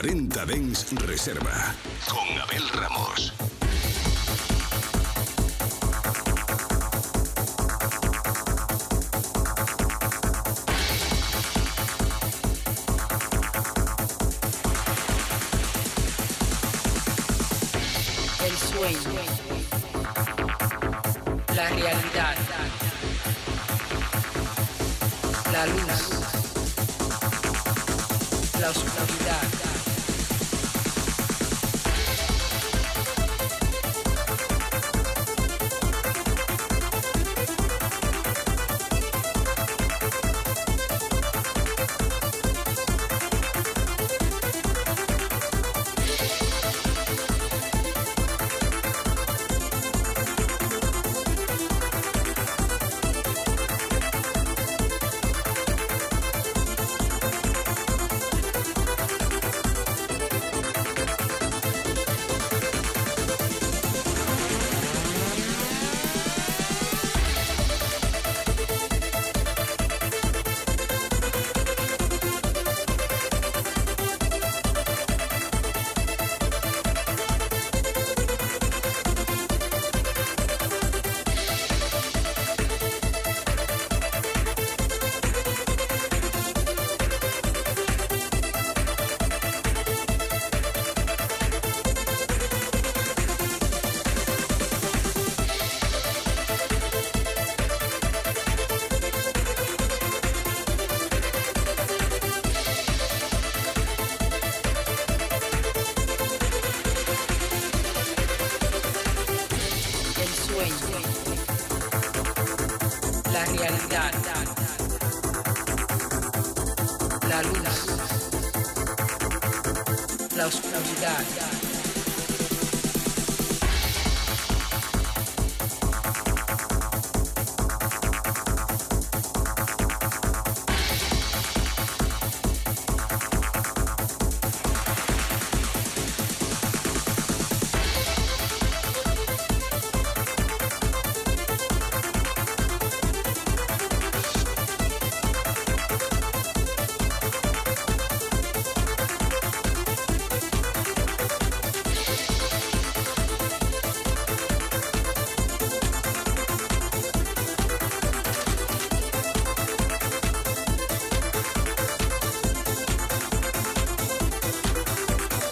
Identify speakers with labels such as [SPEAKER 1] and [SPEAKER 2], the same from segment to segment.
[SPEAKER 1] 40 Dens Reserva. Con Abel Ramos.
[SPEAKER 2] El sueño. La realidad.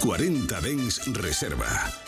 [SPEAKER 1] 40 Dens Reserva.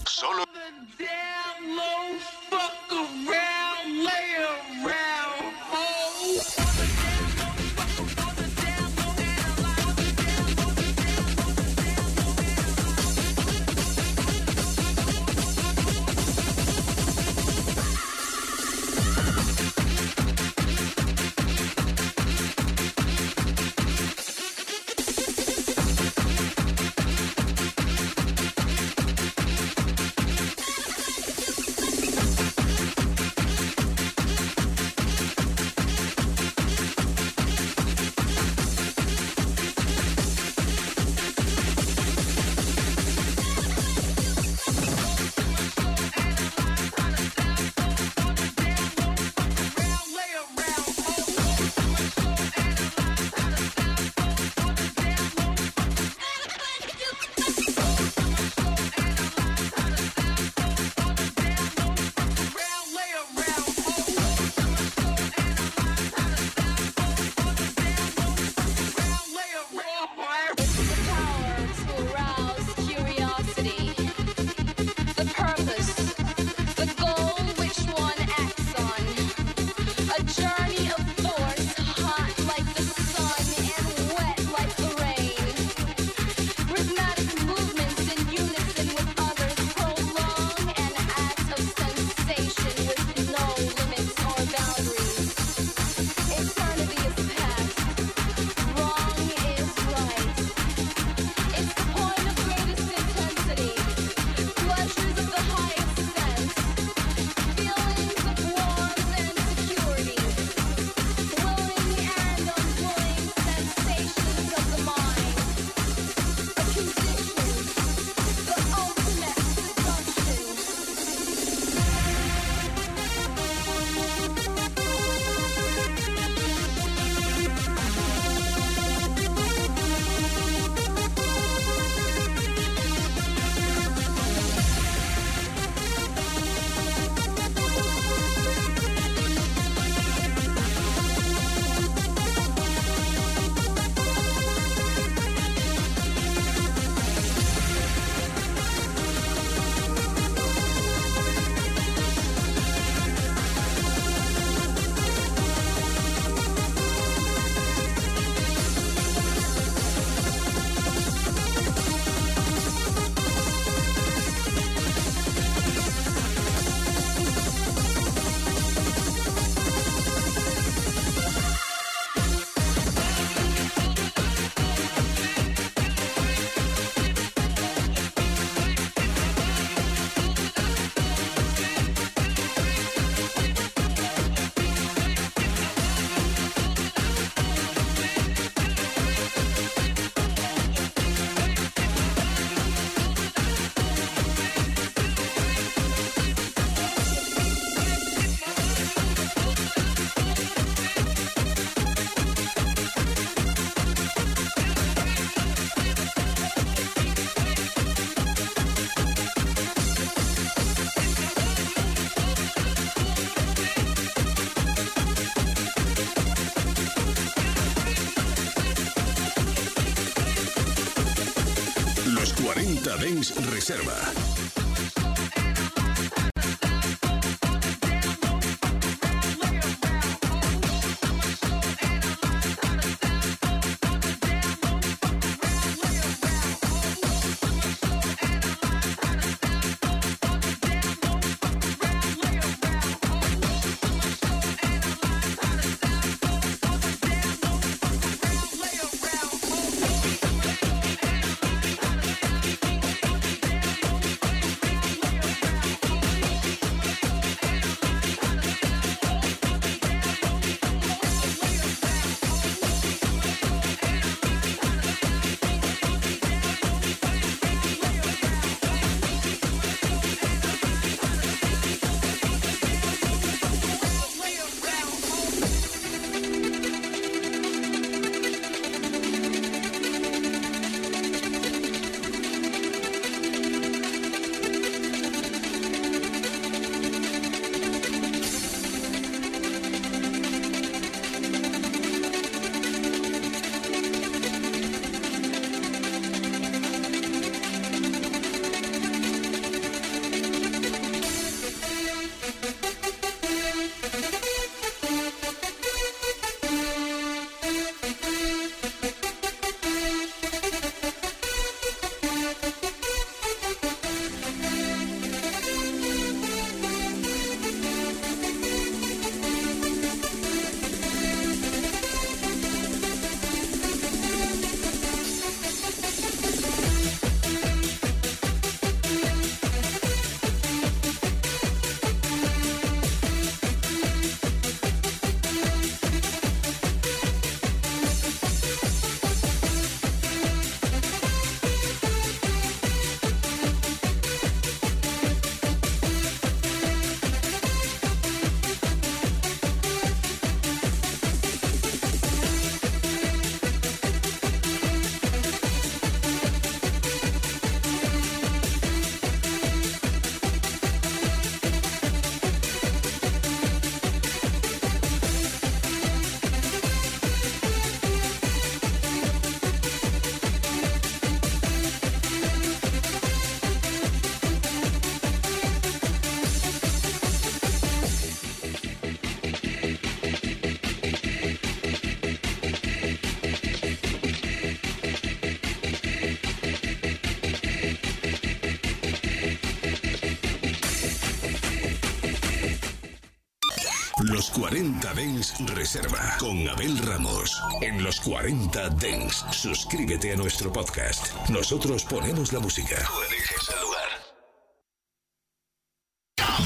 [SPEAKER 3] Thank
[SPEAKER 4] you. 40 Dens Reserva. Reserva con Abel Ramos. En los 40 Dens, suscríbete a nuestro podcast. Nosotros ponemos la música. Tú eliges el lugar.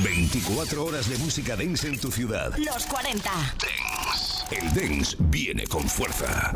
[SPEAKER 4] 24 horas de música dance en tu ciudad.
[SPEAKER 5] Los 40.
[SPEAKER 4] El dance viene con fuerza.